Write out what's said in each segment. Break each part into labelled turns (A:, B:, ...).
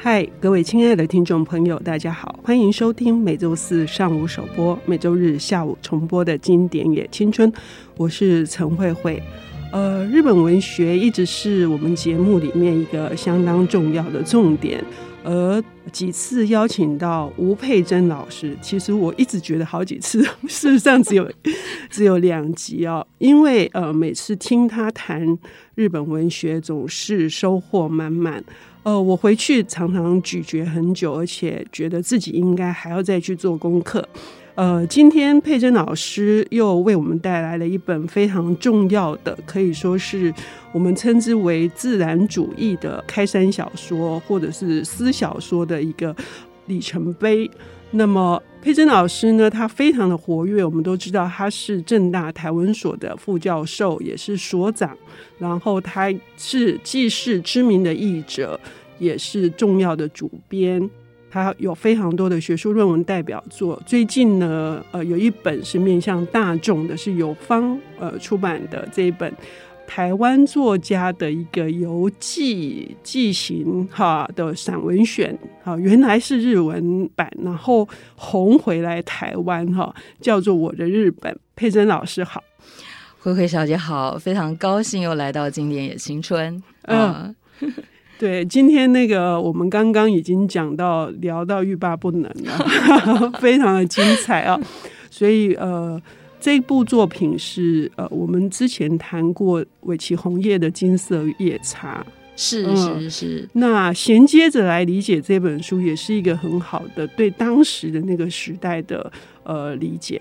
A: 嗨，各位亲爱的听众朋友，大家好，欢迎收听每周四上午首播、每周日下午重播的经典也青春。我是陈慧慧。呃，日本文学一直是我们节目里面一个相当重要的重点。而几次邀请到吴佩珍老师，其实我一直觉得好几次，事实上只有 只有两集哦，因为呃，每次听他谈日本文学，总是收获满满。呃，我回去常常咀嚼很久，而且觉得自己应该还要再去做功课。呃，今天佩珍老师又为我们带来了一本非常重要的，可以说是我们称之为自然主义的开山小说，或者是私小说的一个里程碑。那么佩珍老师呢，他非常的活跃，我们都知道他是正大台文所的副教授，也是所长，然后他是既是知名的译者，也是重要的主编。他有非常多的学术论文代表作，最近呢，呃，有一本是面向大众的，是由方呃出版的这一本台湾作家的一个游记记行哈的散文选，哈，原来是日文版，然后红回来台湾哈，叫做《我的日本》。佩珍老师好，
B: 慧慧小姐好，非常高兴又来到经典也青春，嗯。呃
A: 对，今天那个我们刚刚已经讲到聊到欲罢不能了，非常的精彩啊！所以呃，这部作品是呃我们之前谈过尾崎红叶的《金色夜叉》，
B: 是是是。
A: 嗯、那衔接着来理解这本书，也是一个很好的对当时的那个时代的呃理解。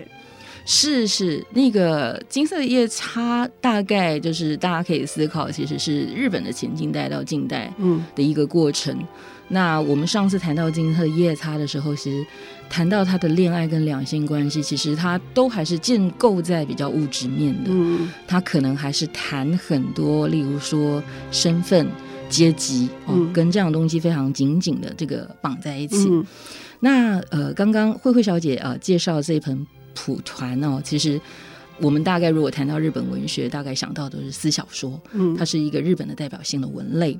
B: 是是，那个金色的夜叉大概就是大家可以思考，其实是日本的前近代到近代嗯的一个过程。嗯、那我们上次谈到金色的夜叉的时候，其实谈到他的恋爱跟两性关系，其实他都还是建构在比较物质面的。嗯，他可能还是谈很多，例如说身份、阶级哦，嗯、跟这样东西非常紧紧的这个绑在一起。嗯、那呃，刚刚慧慧小姐呃介绍这一本。蒲团哦，其实我们大概如果谈到日本文学，大概想到的是私小说，嗯，它是一个日本的代表性的文类。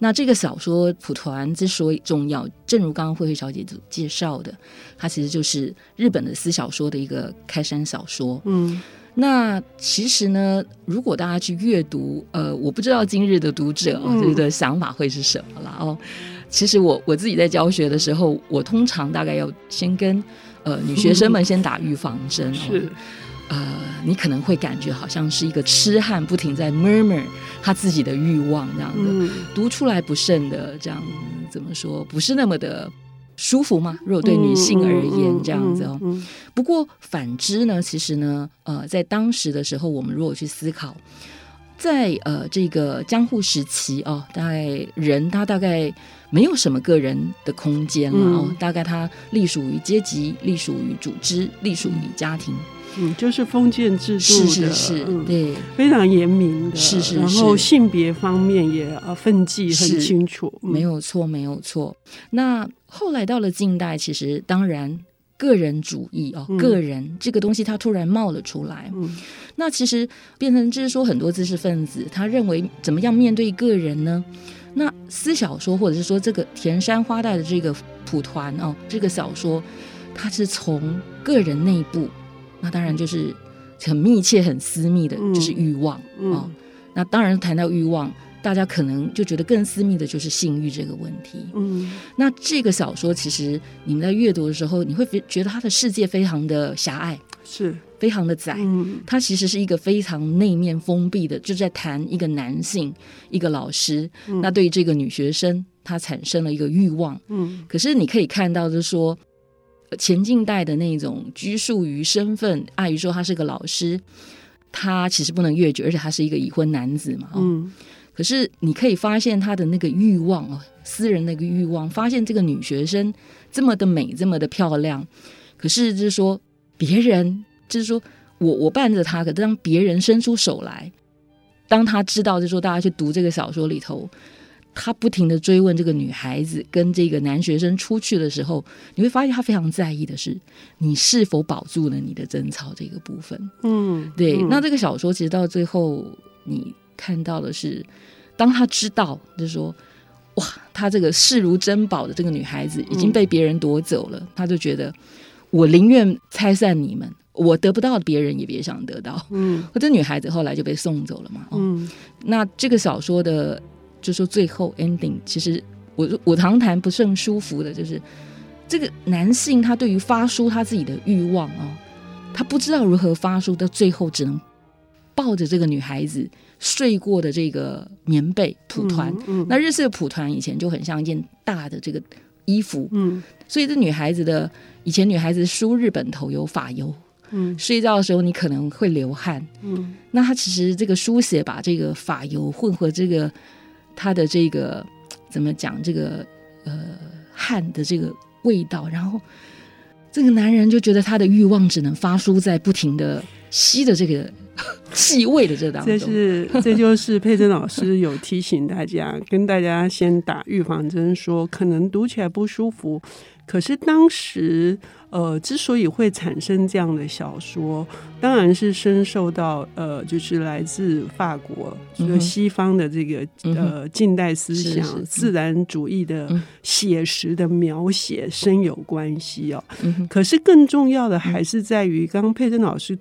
B: 那这个小说蒲团之所以重要，正如刚刚慧慧小姐介绍的，它其实就是日本的私小说的一个开山小说。嗯，那其实呢，如果大家去阅读，呃，我不知道今日的读者啊，这个想法会是什么了哦。其实我我自己在教学的时候，我通常大概要先跟。呃，女学生们先打预防针，是，呃，你可能会感觉好像是一个痴汉不停在 murmur 他自己的欲望这样子，嗯、读出来不甚的这样怎么说，不是那么的舒服吗？如果对女性而言这样子哦。不过反之呢，其实呢，呃，在当时的时候，我们如果去思考，在呃这个江户时期哦，大概人他大概。没有什么个人的空间了哦，嗯、大概他隶属于阶级，隶属于组织，隶属于家庭。
A: 嗯，就是封建制度的，
B: 是是是，
A: 嗯、
B: 对，
A: 非常严明的，
B: 是是是。
A: 然后性别方面也啊分际很清楚，
B: 嗯、没有错，没有错。那后来到了近代，其实当然个人主义哦，嗯、个人这个东西它突然冒了出来。嗯，那其实变成就是说，很多知识分子他认为怎么样面对个人呢？那私小说，或者是说这个田山花带的这个蒲团哦，这个小说，它是从个人内部，那当然就是很密切、很私密的，就是欲望、嗯嗯、哦。那当然谈到欲望，大家可能就觉得更私密的就是性欲这个问题。嗯，那这个小说其实你们在阅读的时候，你会觉得它的世界非常的狭隘。
A: 是。
B: 非常的窄，嗯，它其实是一个非常内面封闭的，就在谈一个男性，一个老师，嗯、那对于这个女学生，她产生了一个欲望，嗯，可是你可以看到，就是说前近代的那种拘束于身份，碍于说他是个老师，他其实不能越矩，而且他是一个已婚男子嘛，嗯，可是你可以发现他的那个欲望哦，私人那个欲望，发现这个女学生这么的美，这么的漂亮，可是就是说。别人就是说我我伴着他，可当别人伸出手来，当他知道，就说大家去读这个小说里头，他不停地追问这个女孩子跟这个男学生出去的时候，你会发现他非常在意的是你是否保住了你的贞操这个部分。嗯，对。那这个小说其实到最后，你看到的是，当他知道，就是说哇，他这个视如珍宝的这个女孩子已经被别人夺走了，他、就觉得我宁愿拆散你们，我得不到，别人也别想得到。嗯，可这女孩子后来就被送走了嘛。嗯，那这个小说的，就说最后 ending，其实我我常谈不甚舒服的，就是这个男性他对于发书他自己的欲望啊、哦，他不知道如何发书，到最后只能。抱着这个女孩子睡过的这个棉被蒲团，嗯嗯、那日式的蒲团以前就很像一件大的这个衣服，嗯，所以这女孩子的以前女孩子梳日本头有发油，嗯，睡觉的时候你可能会流汗，嗯，那她其实这个书写把这个发油混合这个她的这个怎么讲这个呃汗的这个味道，然后这个男人就觉得他的欲望只能发出在不停的吸的这个。气味的这当中，
A: 这是这就是佩珍老师有提醒大家，跟大家先打预防针，说可能读起来不舒服。可是当时，呃，之所以会产生这样的小说，当然是深受到呃，就是来自法国、嗯、西方的这个、嗯、呃近代思想、是是自然主义的写实的描写深有关系哦。嗯、可是更重要的还是在于，刚刚佩珍老师。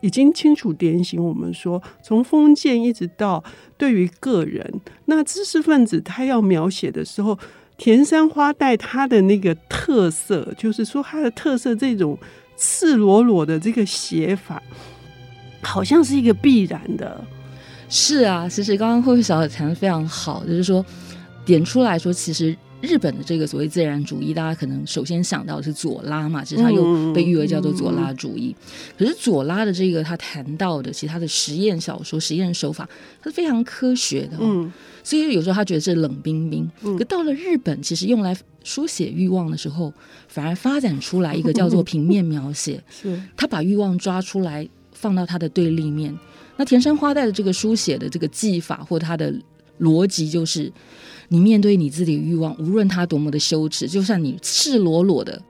A: 已经清楚点醒我们说，从封建一直到对于个人，那知识分子他要描写的时候，田山花带他的那个特色，就是说他的特色这种赤裸裸的这个写法，好像是一个必然的。
B: 是啊，其实刚刚慧慧小姐谈的非常好，就是说点出来说，其实。日本的这个所谓自然主义，大家可能首先想到的是左拉嘛，其实他又被誉为叫做左拉主义。可是左拉的这个他谈到的，其实他的实验小说、实验手法，他是非常科学的。嗯，所以有时候他觉得是冷冰冰。可到了日本，其实用来书写欲望的时候，反而发展出来一个叫做平面描写。是，他把欲望抓出来，放到他的对立面。那田山花代的这个书写的这个技法或他的逻辑就是。你面对你自己的欲望，无论它多么的羞耻，就算你赤裸裸的，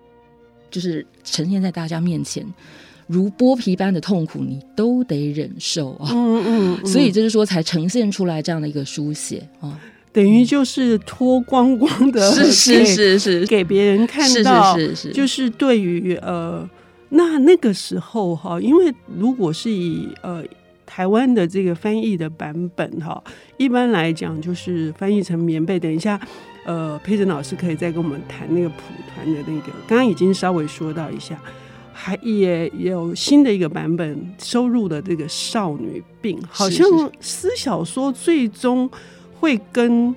B: 就是呈现在大家面前，如剥皮般的痛苦，你都得忍受啊。嗯嗯，嗯，所以就是说，才呈现出来这样的一个书写啊，
A: 等于就是脱光光的，
B: 是是是是，
A: 给别人看到，是是是，就是对于呃，那那个时候哈，因为如果是以呃。台湾的这个翻译的版本哈，一般来讲就是翻译成棉被。等一下，呃，佩珍老师可以再跟我们谈那个蒲团的那个，刚刚已经稍微说到一下，还也有新的一个版本收入的这个少女病，好像私小说最终会跟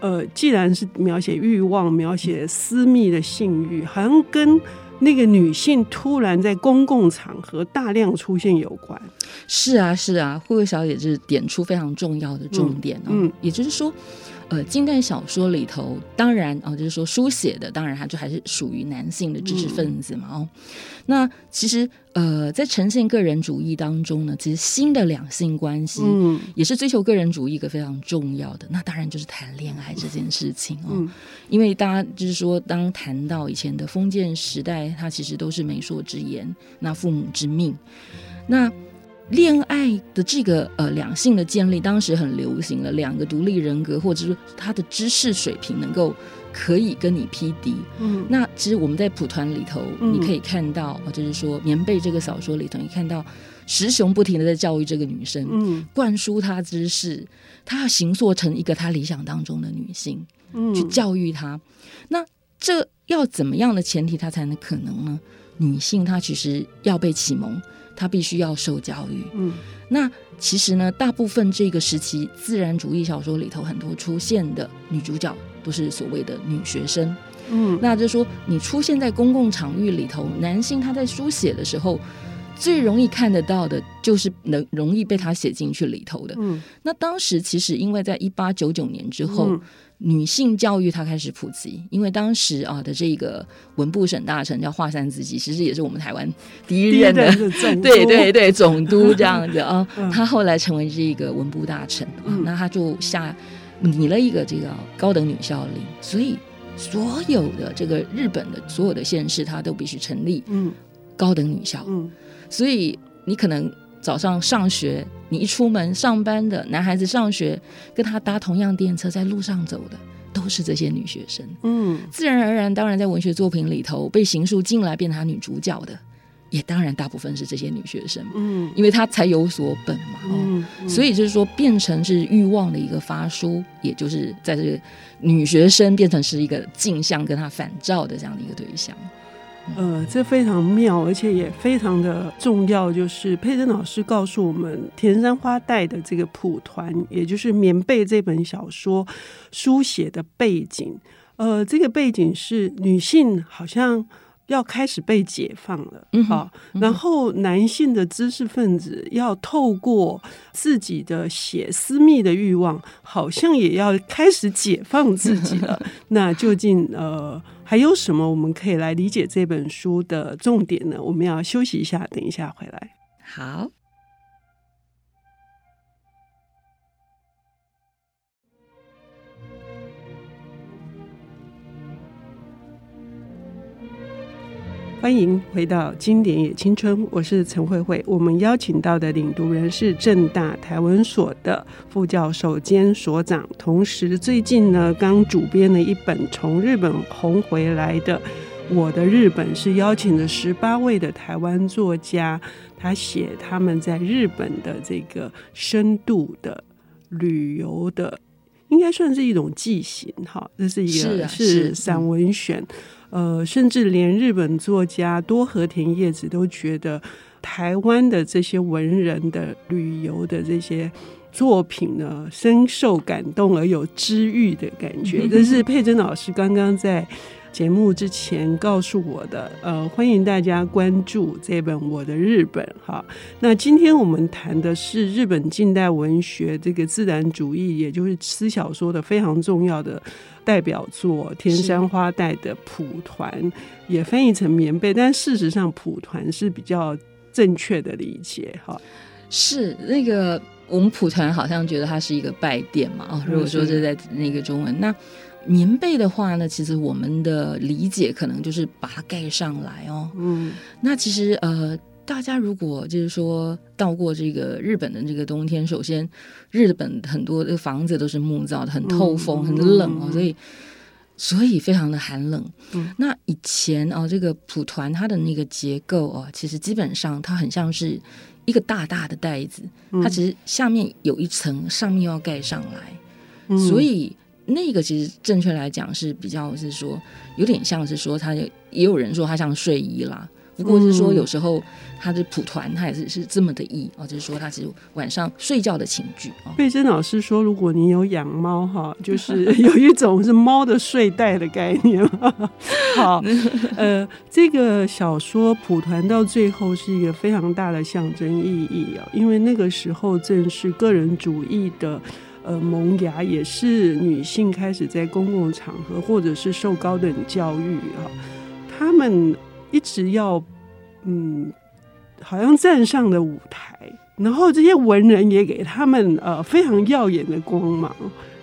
A: 呃，既然是描写欲望、描写私密的性欲，好像跟。那个女性突然在公共场合大量出现有关，
B: 是啊是啊，慧慧小姐就是点出非常重要的重点哦，嗯，也就是说。呃，近代小说里头，当然哦，就是说书写的，当然它就还是属于男性的知识分子嘛。哦，那其实呃，在呈现个人主义当中呢，其实新的两性关系，嗯，也是追求个人主义一个非常重要的。那当然就是谈恋爱这件事情哦，嗯，因为大家就是说，当谈到以前的封建时代，它其实都是媒妁之言，那父母之命，那。恋爱的这个呃两性的建立，当时很流行了，两个独立人格，或者是他的知识水平能够可以跟你匹敌。嗯，那其实我们在蒲团里头，嗯、你可以看到，就是说棉被这个小说里头，你看到石雄不停的在教育这个女生，嗯，灌输她知识，她要形塑成一个她理想当中的女性，嗯，去教育她。那这要怎么样的前提，她才能可能呢？女性她其实要被启蒙。他必须要受教育。嗯，那其实呢，大部分这个时期自然主义小说里头很多出现的女主角都是所谓的女学生。嗯，那就是说，你出现在公共场域里头，男性他在书写的时候，最容易看得到的就是能容易被他写进去里头的。嗯，那当时其实因为在一八九九年之后。嗯女性教育它开始普及，因为当时啊的这个文部省大臣叫华山资纪，其实也是我们台湾第一任的，对对对总督 这样子啊。他后来成为这个文部大臣啊，那他就下拟了一个这个高等女校令，所以所有的这个日本的所有的县市，他都必须成立高等女校。所以你可能。早上上学，你一出门上班的男孩子上学，跟他搭同样电车在路上走的，都是这些女学生。
A: 嗯，
B: 自然而然，当然在文学作品里头被形塑进来变成她女主角的，也当然大部分是这些女学生。
A: 嗯，
B: 因为她才有所本嘛。
A: 嗯，
B: 哦，所以就是说变成是欲望的一个发书，也就是在这个女学生变成是一个镜像跟她反照的这样的一个对象。
A: 呃，这非常妙，而且也非常的重要。就是佩珍老师告诉我们，田山花带的这个蒲团，也就是《棉被》这本小说书写的背景。呃，这个背景是女性好像。要开始被解放了，好，然后男性的知识分子要透过自己的写私密的欲望，好像也要开始解放自己了。那究竟呃还有什么我们可以来理解这本书的重点呢？我们要休息一下，等一下回来。
B: 好。
A: 欢迎回到《经典也青春》，我是陈慧慧。我们邀请到的领读人是正大台文所的副教授兼所长，同时最近呢刚主编了一本从日本红回来的《我的日本》，是邀请了十八位的台湾作家，他写他们在日本的这个深度的旅游的，应该算是一种记行。哈，这是一个
B: 是、
A: 散文选。呃，甚至连日本作家多和田叶子都觉得，台湾的这些文人的旅游的这些作品呢，深受感动而有治愈的感觉。这是佩珍老师刚刚在节目之前告诉我的。呃，欢迎大家关注这本《我的日本》哈。那今天我们谈的是日本近代文学这个自然主义，也就是私小说的非常重要的。代表作天山花带的蒲团也翻译成棉被，但事实上蒲团是比较正确的理解哈。
B: 是那个我们蒲团好像觉得它是一个拜殿嘛啊。如果说是在那个中文，那棉被的话呢，其实我们的理解可能就是把它盖上来哦。嗯，那其实呃。大家如果就是说到过这个日本的这个冬天，首先日本很多的房子都是木造的，很透风，很冷哦，所以所以非常的寒冷。嗯，那以前哦，这个蒲团它的那个结构哦，其实基本上它很像是一个大大的袋子，它其实下面有一层，上面要盖上来，所以那个其实正确来讲是比较是说有点像是说它也有人说它像睡衣啦。不过是说，有时候他的蒲团，他也是是这么的意哦，就是说他是晚上睡觉的寝具哦。
A: 贝珍老师说，如果你有养猫哈，就是有一种是猫的睡袋的概念。好，呃，这个小说蒲团到最后是一个非常大的象征意义啊，因为那个时候正是个人主义的呃萌芽，也是女性开始在公共场合或者是受高等教育啊，他们。一直要，嗯，好像站上了舞台，然后这些文人也给他们呃非常耀眼的光芒，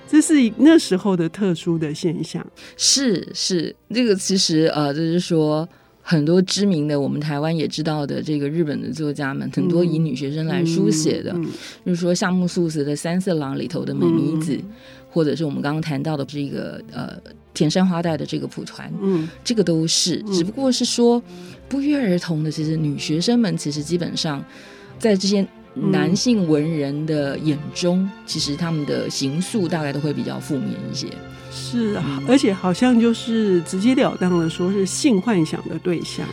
A: 这是那时候的特殊的现象。
B: 是是，这个其实呃，就是说很多知名的我们台湾也知道的这个日本的作家们，很多以女学生来书写的，嗯嗯嗯、就是说夏目漱石的《三色狼》里头的美弥子，嗯、或者是我们刚刚谈到的这个呃。田山花代的这个蒲团，嗯，这个都是，只不过是说不约而同的，其实女学生们其实基本上在这些男性文人的眼中，嗯、其实他们的形塑大概都会比较负面一些。
A: 是啊，嗯、而且好像就是直截了当的说是性幻想的对象。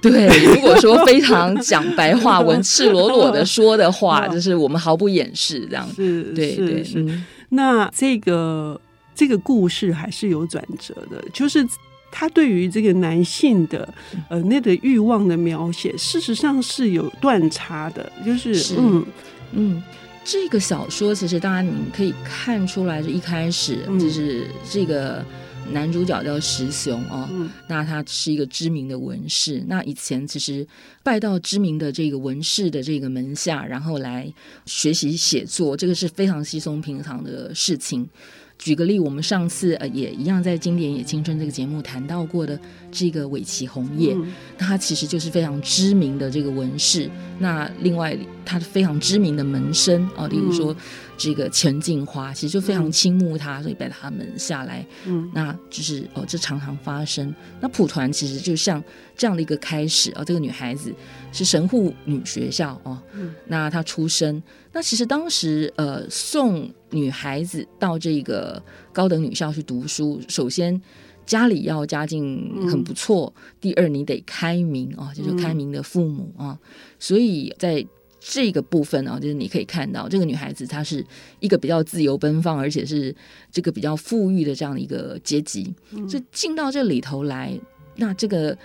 B: 对，如果说非常讲白话文、赤裸裸的说的话，就是我们毫不掩饰这样。
A: 是，
B: 对对是。
A: 嗯、那这个。这个故事还是有转折的，就是他对于这个男性的呃那个欲望的描写，事实上是有断差的，就是，是嗯
B: 嗯，这个小说其实当然你可以看出来，是一开始就是这个男主角叫石雄哦，嗯、那他是一个知名的文士，那以前其实拜到知名的这个文士的这个门下，然后来学习写作，这个是非常稀松平常的事情。举个例，我们上次呃也一样在《经典也青春》这个节目谈到过的这个尾崎红叶，那他其实就是非常知名的这个文士。那另外他非常知名的门生啊，例如说这个钱静花，其实就非常倾慕他，所以把他门下来。嗯，那就是哦，这常常发生。那蒲团其实就像这样的一个开始啊，这个女孩子是神户女学校哦，那她出生，那其实当时呃送女孩子到这个高等女校去读书，首先。家里要家境很不错，嗯、第二你得开明啊，就是开明的父母啊，嗯、所以在这个部分啊，就是你可以看到这个女孩子她是一个比较自由奔放，而且是这个比较富裕的这样的一个阶级，嗯、所以进到这里头来，那这个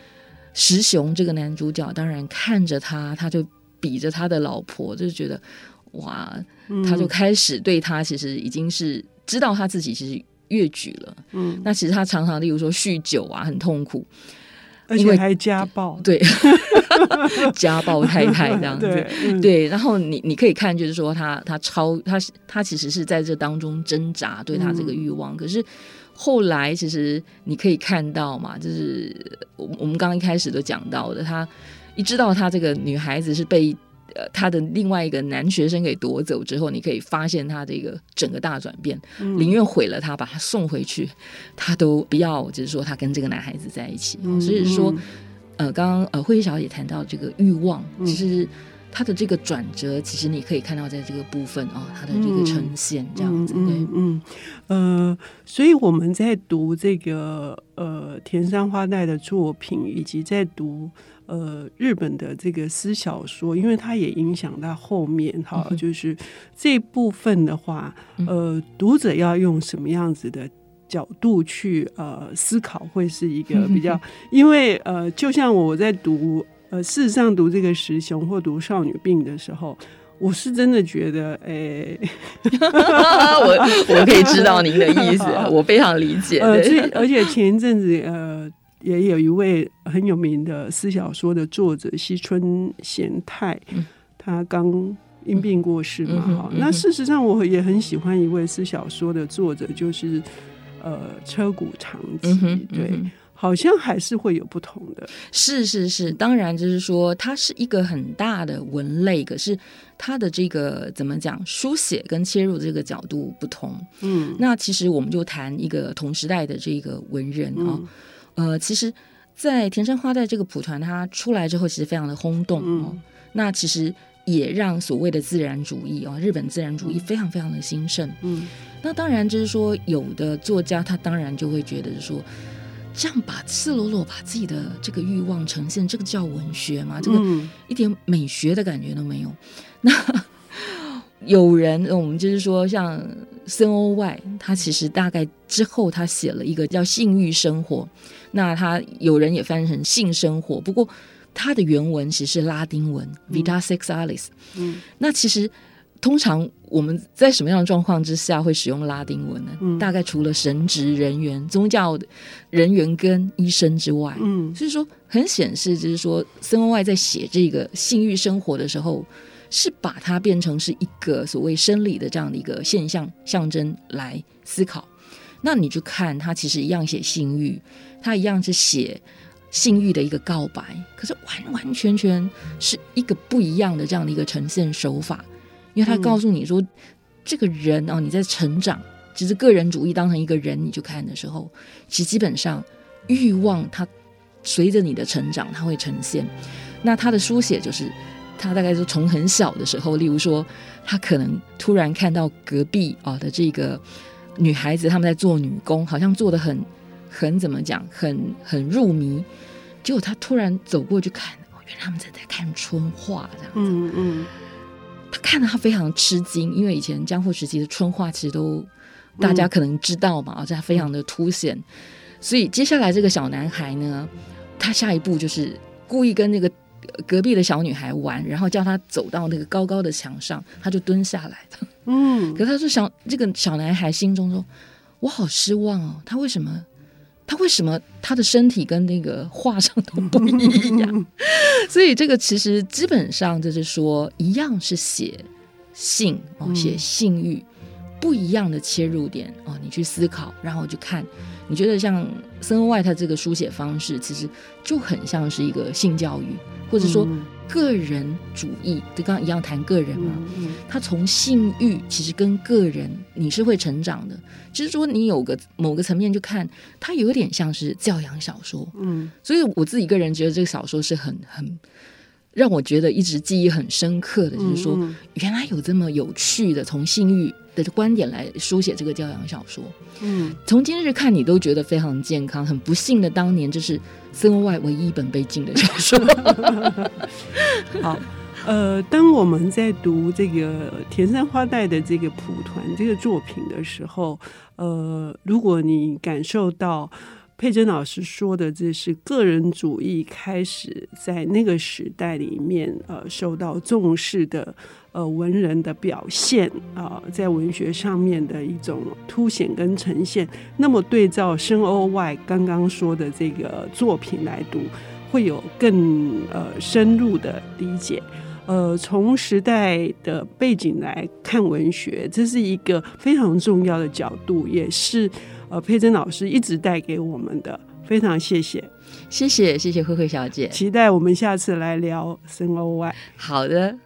B: 石雄这个男主角当然看着他，他就比着他的老婆，就是觉得哇，他就开始对他其实已经是知道他自己其实。越举了，嗯，那其实他常常，例如说酗酒啊，很痛苦，
A: 而且还家暴，
B: 对，家暴太太这样子，对，嗯、对，然后你你可以看，就是说他他超他他其实是在这当中挣扎，对他这个欲望，嗯、可是后来其实你可以看到嘛，就是我我们刚刚一开始都讲到的，他一知道他这个女孩子是被。呃，他的另外一个男学生给夺走之后，你可以发现他的一个整个大转变，宁愿毁了他，把他送回去，他都不要，就是说他跟这个男孩子在一起。嗯、所以说，呃，刚刚呃慧玉小姐谈到这个欲望，其实他的这个转折，其实你可以看到在这个部分哦，他的这个呈现这样子，对，嗯，
A: 嗯，呃，所以我们在读这个呃田山花代的作品，以及在读。呃，日本的这个私小说，因为它也影响到后面哈，嗯、就是这部分的话，呃，读者要用什么样子的角度去呃思考，会是一个比较，因为呃，就像我在读呃，事实上读这个石雄或读少女病的时候，我是真的觉得，哎、欸，
B: 我 我可以知道您的意思，我非常理解。
A: 呃，而且前一阵子呃。也有一位很有名的私小说的作者西村贤太，嗯、他刚因病过世嘛。哈、嗯，嗯、那事实上我也很喜欢一位私小说的作者，就是呃车谷长吉。对，好像还是会有不同的。
B: 是是是，当然就是说，它是一个很大的文类，可是它的这个怎么讲，书写跟切入这个角度不同。嗯，那其实我们就谈一个同时代的这个文人啊。嗯呃，其实，在田山花代这个蒲团它出来之后，其实非常的轰动哦。嗯、那其实也让所谓的自然主义哦，日本自然主义非常非常的兴盛。嗯，那当然就是说，有的作家他当然就会觉得说，这样把赤裸裸把自己的这个欲望呈现，这个叫文学吗？这个一点美学的感觉都没有。那 有人，我们就是说像。森欧外，他其实大概之后，他写了一个叫《性欲生活》，那他有人也翻成性生活，不过他的原文其实是拉丁文 Vita Sexalis。嗯，那其实通常我们在什么样的状况之下会使用拉丁文呢？嗯，大概除了神职人员、宗教人员跟医生之外，嗯，所以说很显示，就是说森欧外在写这个性欲生活的时候。是把它变成是一个所谓生理的这样的一个现象象征来思考，那你就看他其实一样写性欲，他一样是写性欲的一个告白，可是完完全全是一个不一样的这样的一个呈现手法，因为他告诉你说，这个人哦，你在成长，其实个人主义当成一个人你去看的时候，其实基本上欲望它随着你的成长它会呈现，那他的书写就是。他大概是从很小的时候，例如说，他可能突然看到隔壁啊的这个女孩子，他们在做女工，好像做的很很怎么讲，很很入迷。结果他突然走过去看，哦，原来他们在在看春画这样子。嗯嗯。他看了，他非常吃惊，因为以前江户时期的春画其实都大家可能知道嘛，而且他非常的凸显。所以接下来这个小男孩呢，他下一步就是故意跟那个。隔壁的小女孩玩，然后叫她走到那个高高的墙上，她就蹲下来了。嗯，可是他说小这个小男孩心中说：“我好失望哦，他为什么？他为什么他的身体跟那个画上都不一样？”所以这个其实基本上就是说，一样是写性哦，写性欲，不一样的切入点哦，你去思考，然后就看。你觉得像森鸥外他这个书写方式，其实就很像是一个性教育。或者说，个人主义，就刚刚一样谈个人嘛，他从性欲其实跟个人你是会成长的，其实说你有个某个层面就看，它有点像是教养小说，嗯，所以我自己个人觉得这个小说是很很。让我觉得一直记忆很深刻的，就是说，原来有这么有趣的从性欲的观点来书写这个教养小说。嗯，从今日看你都觉得非常健康。很不幸的，当年这是森欧外唯一一本被禁的小说。
A: 好，呃，当我们在读这个田山花代的这个蒲团这个作品的时候，呃，如果你感受到。佩珍老师说的，这是个人主义开始在那个时代里面，呃，受到重视的，呃，文人的表现啊，在文学上面的一种凸显跟呈现。那么对照深欧外刚刚说的这个作品来读，会有更呃深入的理解。呃，从时代的背景来看文学，这是一个非常重要的角度，也是。呃，佩珍老师一直带给我们的，非常谢谢，
B: 谢谢，谢谢慧慧小姐，
A: 期待我们下次来聊森欧外。
B: 好的。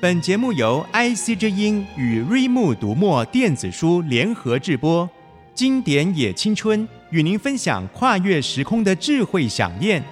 C: 本节目由 IC 之音与瑞木读墨电子书联合制播，经典也青春与您分享跨越时空的智慧饗宴。